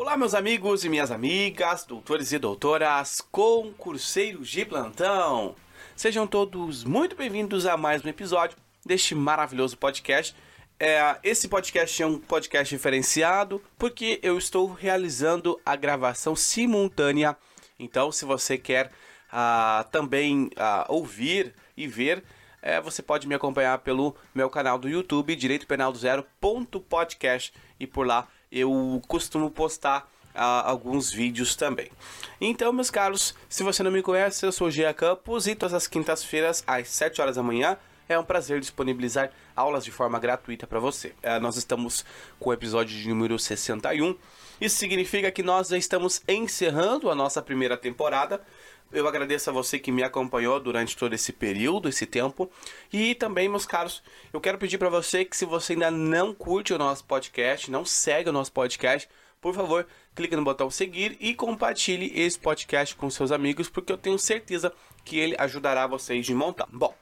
Olá, meus amigos e minhas amigas, doutores e doutoras, concurseiros de plantão. Sejam todos muito bem-vindos a mais um episódio deste maravilhoso podcast. É, esse podcast é um podcast diferenciado porque eu estou realizando a gravação simultânea. Então, se você quer uh, também uh, ouvir e ver, é, você pode me acompanhar pelo meu canal do YouTube, Direito Penal do Zero podcast e por lá eu costumo postar uh, alguns vídeos também. Então, meus caros, se você não me conhece, eu sou Gia Campos e todas as quintas-feiras, às 7 horas da manhã, é um prazer disponibilizar aulas de forma gratuita para você. Uh, nós estamos com o episódio de número 61. Isso significa que nós já estamos encerrando a nossa primeira temporada. Eu agradeço a você que me acompanhou durante todo esse período, esse tempo. E também, meus caros, eu quero pedir para você que se você ainda não curte o nosso podcast, não segue o nosso podcast, por favor, clique no botão seguir e compartilhe esse podcast com seus amigos, porque eu tenho certeza que ele ajudará vocês de montar. Bom,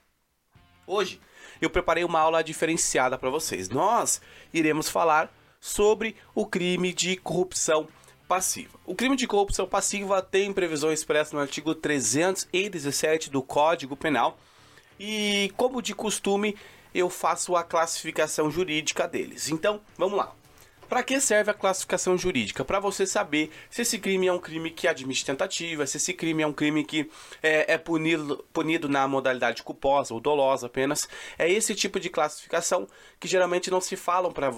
hoje eu preparei uma aula diferenciada para vocês. Nós iremos falar sobre o crime de corrupção passiva. O crime de corrupção passiva tem previsões expressas no artigo 317 do Código Penal e, como de costume, eu faço a classificação jurídica deles. Então, vamos lá. Para que serve a classificação jurídica? Para você saber se esse crime é um crime que admite tentativa, se esse crime é um crime que é, é punido, punido na modalidade culposa ou dolosa apenas. É esse tipo de classificação que geralmente não se falam para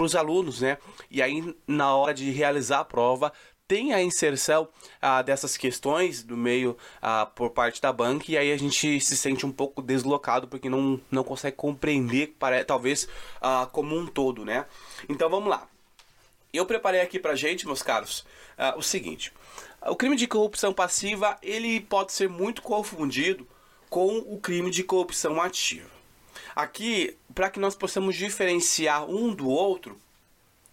os alunos, né? E aí, na hora de realizar a prova, tem a inserção ah, dessas questões do meio ah, por parte da banca e aí a gente se sente um pouco deslocado porque não, não consegue compreender, para, talvez, ah, como um todo, né? Então vamos lá. Eu preparei aqui pra gente, meus caros, uh, o seguinte. O crime de corrupção passiva, ele pode ser muito confundido com o crime de corrupção ativa. Aqui, para que nós possamos diferenciar um do outro,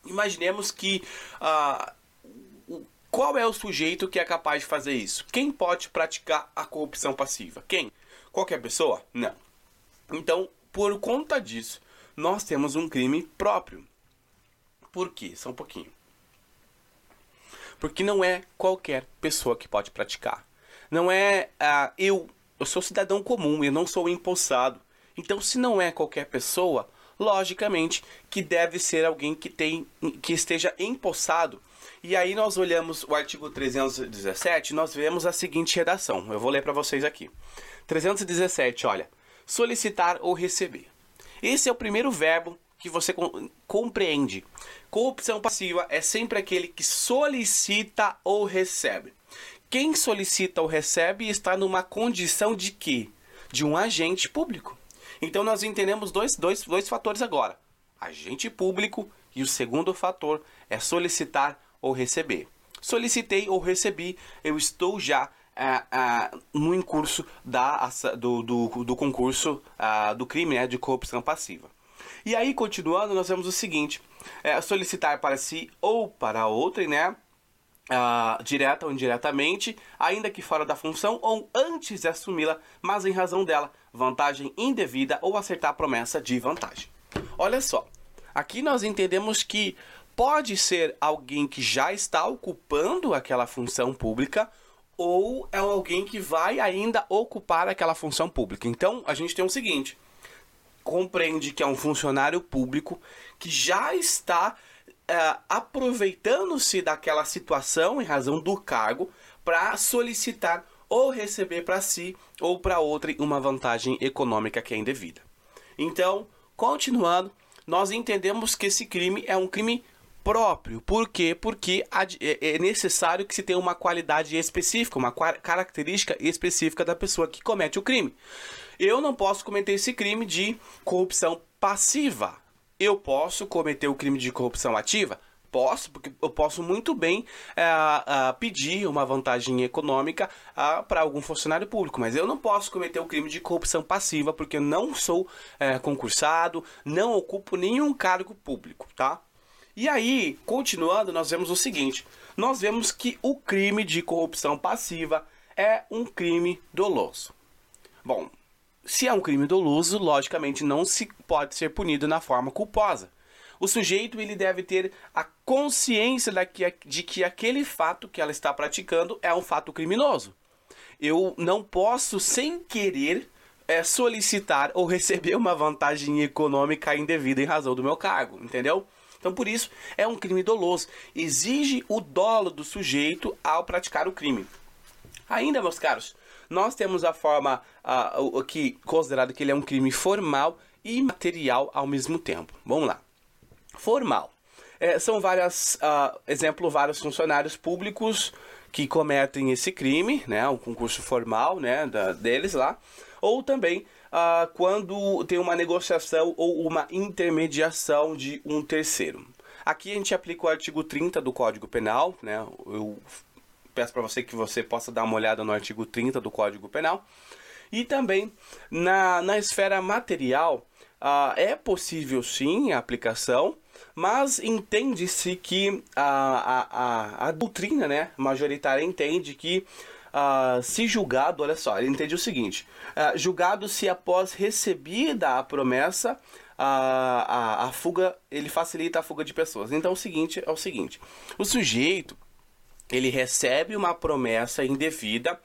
imaginemos que uh, qual é o sujeito que é capaz de fazer isso? Quem pode praticar a corrupção passiva? Quem? Qualquer pessoa? Não. Então, por conta disso, nós temos um crime próprio. Por quê? Só um pouquinho. Porque não é qualquer pessoa que pode praticar. Não é uh, eu, eu sou cidadão comum, eu não sou empossado. Então, se não é qualquer pessoa, logicamente que deve ser alguém que tem que esteja empossado. E aí nós olhamos o artigo 317, nós vemos a seguinte redação. Eu vou ler para vocês aqui. 317, olha, solicitar ou receber. Esse é o primeiro verbo que você compreende. Corrupção passiva é sempre aquele que solicita ou recebe. Quem solicita ou recebe está numa condição de quê? De um agente público. Então nós entendemos dois, dois, dois fatores agora: agente público e o segundo fator é solicitar ou receber. Solicitei ou recebi, eu estou já ah, ah, no incurso da, do, do, do concurso ah, do crime né, de corrupção passiva. E aí, continuando, nós vemos o seguinte: é, solicitar para si ou para outra, né? Uh, direta ou indiretamente, ainda que fora da função ou antes de assumi-la, mas em razão dela, vantagem indevida ou acertar a promessa de vantagem. Olha só, aqui nós entendemos que pode ser alguém que já está ocupando aquela função pública ou é alguém que vai ainda ocupar aquela função pública. Então a gente tem o seguinte: compreende que é um funcionário público que já está é, aproveitando-se daquela situação em razão do cargo para solicitar ou receber para si ou para outra uma vantagem econômica que é indevida. Então, continuando, nós entendemos que esse crime é um crime próprio. Por quê? Porque é, é necessário que se tenha uma qualidade específica, uma característica específica da pessoa que comete o crime. Eu não posso cometer esse crime de corrupção passiva. Eu posso cometer o crime de corrupção ativa? Posso, porque eu posso muito bem é, pedir uma vantagem econômica é, para algum funcionário público, mas eu não posso cometer o crime de corrupção passiva porque eu não sou é, concursado, não ocupo nenhum cargo público, tá? E aí, continuando, nós vemos o seguinte: nós vemos que o crime de corrupção passiva é um crime doloso. Bom, se é um crime doloso, logicamente não se pode ser punido na forma culposa. o sujeito ele deve ter a consciência de que aquele fato que ela está praticando é um fato criminoso. Eu não posso, sem querer, é, solicitar ou receber uma vantagem econômica indevida em razão do meu cargo, entendeu? Então, por isso, é um crime doloso. Exige o dolo do sujeito ao praticar o crime. Ainda, meus caros, nós temos a forma uh, aqui considerado que ele é um crime formal e material ao mesmo tempo. Vamos lá. Formal. É, são várias, uh, exemplo, vários funcionários públicos que cometem esse crime, né, um concurso formal, né, da, deles lá, ou também uh, quando tem uma negociação ou uma intermediação de um terceiro. Aqui a gente aplica o artigo 30 do Código Penal, né, eu peço para você que você possa dar uma olhada no artigo 30 do Código Penal, e também na, na esfera material, uh, é possível sim a aplicação, mas entende-se que a, a, a, a, doutrina né, majoritária entende que uh, se julgado, olha só, ele entende o seguinte: uh, julgado se após recebida a promessa, a, a, a fuga, ele facilita a fuga de pessoas. Então o seguinte é o seguinte: o sujeito ele recebe uma promessa indevida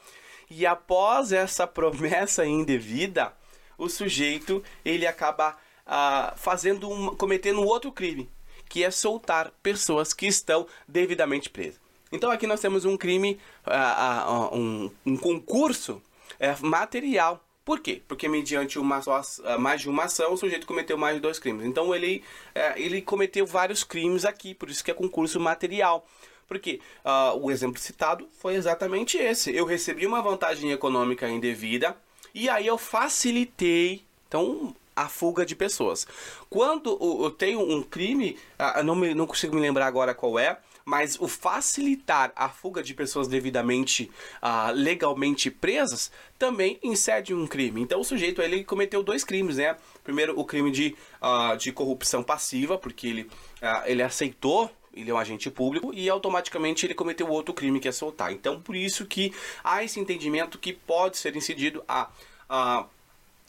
e após essa promessa indevida, o sujeito ele acaba ah, fazendo um, cometendo um outro crime, que é soltar pessoas que estão devidamente presas. Então aqui nós temos um crime, ah, ah, um, um, concurso é, material. Por quê? Porque mediante uma só, ah, mais de uma ação, o sujeito cometeu mais de dois crimes. Então ele, é, ele cometeu vários crimes aqui, por isso que é concurso material. Porque uh, o exemplo citado foi exatamente esse. Eu recebi uma vantagem econômica indevida e aí eu facilitei então a fuga de pessoas. Quando eu tenho um crime, uh, não, me, não consigo me lembrar agora qual é, mas o facilitar a fuga de pessoas devidamente, uh, legalmente presas, também incede um crime. Então o sujeito ele cometeu dois crimes, né? Primeiro o crime de, uh, de corrupção passiva, porque ele, uh, ele aceitou ele é um agente público e automaticamente ele cometeu outro crime que é soltar. Então, por isso que há esse entendimento que pode ser incidido a, a,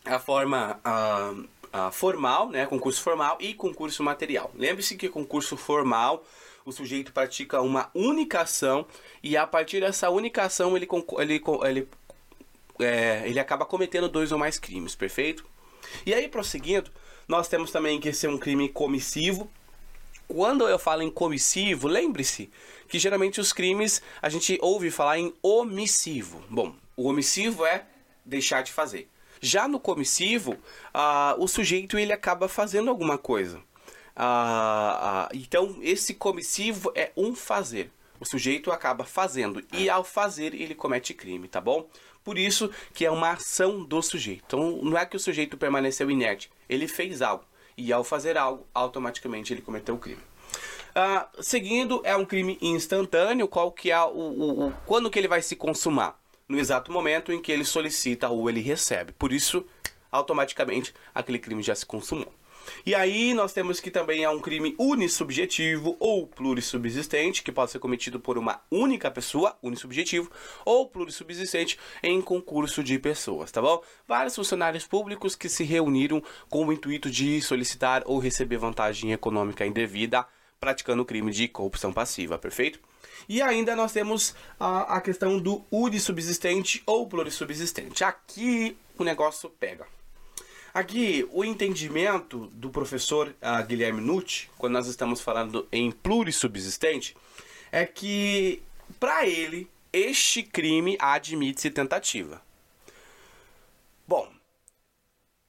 a forma a, a formal, né, concurso formal e concurso material. Lembre-se que concurso formal o sujeito pratica uma única ação e a partir dessa única ação ele, ele, ele, é, ele acaba cometendo dois ou mais crimes, perfeito? E aí, prosseguindo, nós temos também que ser um crime comissivo, quando eu falo em comissivo, lembre-se que geralmente os crimes a gente ouve falar em omissivo. Bom, o omissivo é deixar de fazer. Já no comissivo, uh, o sujeito ele acaba fazendo alguma coisa. Uh, uh, então, esse comissivo é um fazer. O sujeito acaba fazendo e ao fazer ele comete crime, tá bom? Por isso que é uma ação do sujeito. Então, não é que o sujeito permaneceu inerte, ele fez algo e ao fazer algo, automaticamente ele cometeu o crime. Uh, seguindo, é um crime instantâneo, qual que é o, o, o, quando que ele vai se consumar? No exato momento em que ele solicita ou ele recebe. Por isso, automaticamente, aquele crime já se consumou. E aí nós temos que também é um crime unissubjetivo ou plurissubsistente, que pode ser cometido por uma única pessoa, unissubjetivo, ou plurissubsistente em concurso de pessoas, tá bom? Vários funcionários públicos que se reuniram com o intuito de solicitar ou receber vantagem econômica indevida praticando o crime de corrupção passiva, perfeito? E ainda nós temos a, a questão do unissubsistente ou plurissubsistente. Aqui o negócio pega. Aqui, o entendimento do professor uh, Guilherme Nucci, quando nós estamos falando em plurissubsistente, é que, para ele, este crime admite-se tentativa. Bom,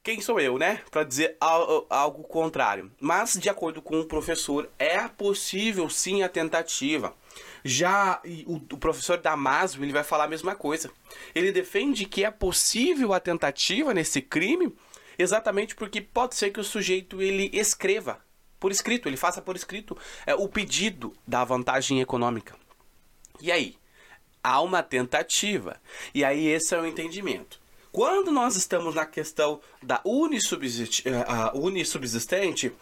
quem sou eu, né? Para dizer algo contrário. Mas, de acordo com o professor, é possível sim a tentativa. Já o, professor Damaso ele vai falar a mesma coisa. Ele defende que é possível a tentativa nesse crime Exatamente porque pode ser que o sujeito ele escreva por escrito, ele faça por escrito é, o pedido da vantagem econômica. E aí? Há uma tentativa. E aí esse é o entendimento. Quando nós estamos na questão da unissubsistente, uh, unissubsistente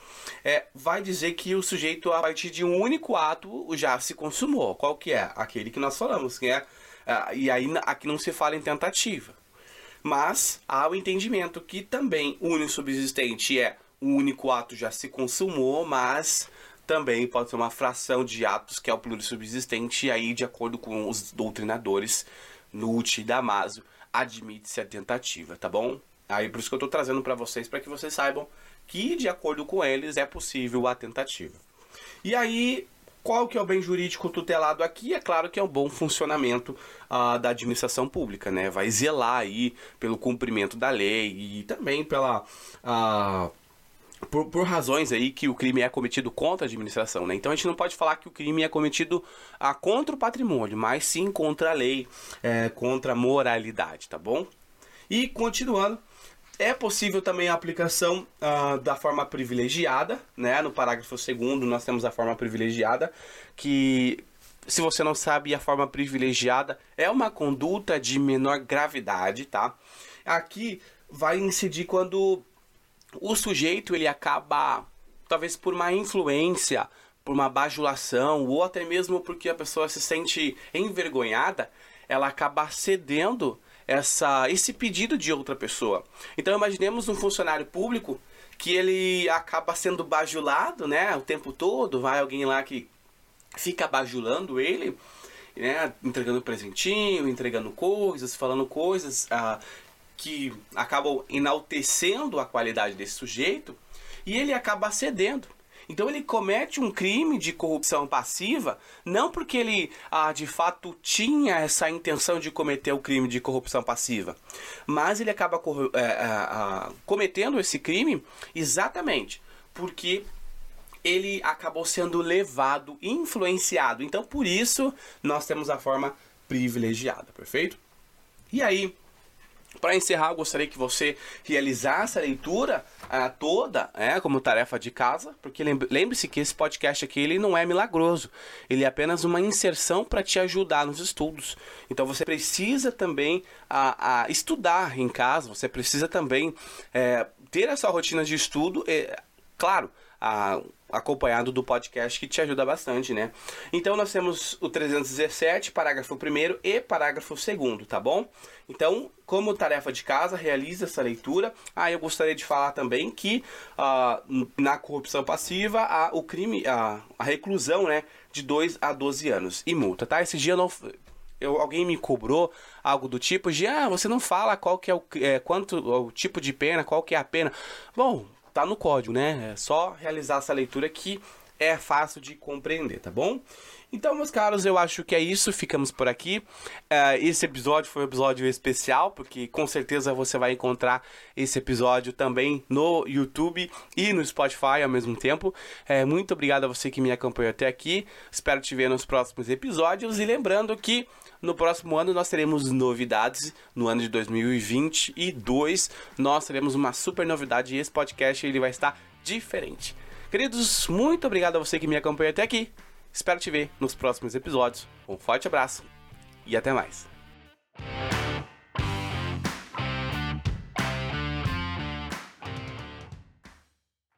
é, vai dizer que o sujeito, a partir de um único ato, já se consumou. Qual que é? Aquele que nós falamos, que é, uh, e aí aqui não se fala em tentativa mas há o entendimento que também unissubsistente é um único ato já se consumou, mas também pode ser uma fração de atos que é o plurissubsistente, e aí, de acordo com os doutrinadores, Nutt e Damaso, admite-se a tentativa, tá bom? Aí por isso que eu estou trazendo para vocês, para que vocês saibam que, de acordo com eles, é possível a tentativa. E aí, qual que é o bem jurídico tutelado aqui? É claro que é o bom funcionamento uh, da administração pública, né? Vai zelar aí pelo cumprimento da lei e também pela... Uh, por, por, razões aí que o crime é cometido contra a administração, né? Então a gente não pode falar que o crime é cometido ah, contra o patrimônio, mas sim contra a lei, é, contra a moralidade, tá bom? E continuando, é possível também a aplicação uh, da forma privilegiada, né? No parágrafo 2 nós temos a forma privilegiada, que, se você não sabe, a forma privilegiada é uma conduta de menor gravidade, tá? Aqui vai incidir quando o sujeito ele acaba, talvez por uma influência, por uma bajulação, ou até mesmo porque a pessoa se sente envergonhada, ela acaba cedendo essa, esse pedido de outra pessoa. Então imaginemos um funcionário público que ele acaba sendo bajulado, né, o tempo todo, vai alguém lá que fica bajulando ele, né, entregando presentinho, entregando coisas, falando coisas ah, que acabam enaltecendo a qualidade desse sujeito, e ele acaba cedendo. Então ele comete um crime de corrupção passiva, não porque ele ah, de fato tinha essa intenção de cometer o crime de corrupção passiva, mas ele acaba é, é, cometendo esse crime exatamente porque ele acabou sendo levado, influenciado. Então por isso nós temos a forma privilegiada, perfeito? E aí, para encerrar, eu gostaria que você realizasse a leitura uh, toda, é, como tarefa de casa, porque lembre-se que esse podcast aqui ele não é milagroso, ele é apenas uma inserção para te ajudar nos estudos. Então você precisa também a, estudar em casa, você precisa também é, ter essa rotina de estudo, é, claro, a, acompanhado do podcast que te ajuda bastante, né? Então nós temos o 317, parágrafo 1 e parágrafo 2, tá bom? Então, como tarefa de casa, realiza essa leitura. Ah, eu gostaria de falar também que uh, na corrupção passiva há o crime, a, a reclusão, né, de 2 a 12 anos e multa, tá? Esse dia não eu, alguém me cobrou algo do tipo de ah, você não fala qual que é o é, quanto o tipo de pena, qual que é a pena. Bom, tá no código, né? É só realizar essa leitura que é fácil de compreender, tá bom? Então, meus caros, eu acho que é isso. Ficamos por aqui. Uh, esse episódio foi um episódio especial, porque com certeza você vai encontrar esse episódio também no YouTube e no Spotify ao mesmo tempo. Uh, muito obrigado a você que me acompanhou até aqui. Espero te ver nos próximos episódios. E lembrando que no próximo ano nós teremos novidades. No ano de 2022 nós teremos uma super novidade e esse podcast ele vai estar diferente. Queridos, muito obrigado a você que me acompanha até aqui. Espero te ver nos próximos episódios. Um forte abraço e até mais.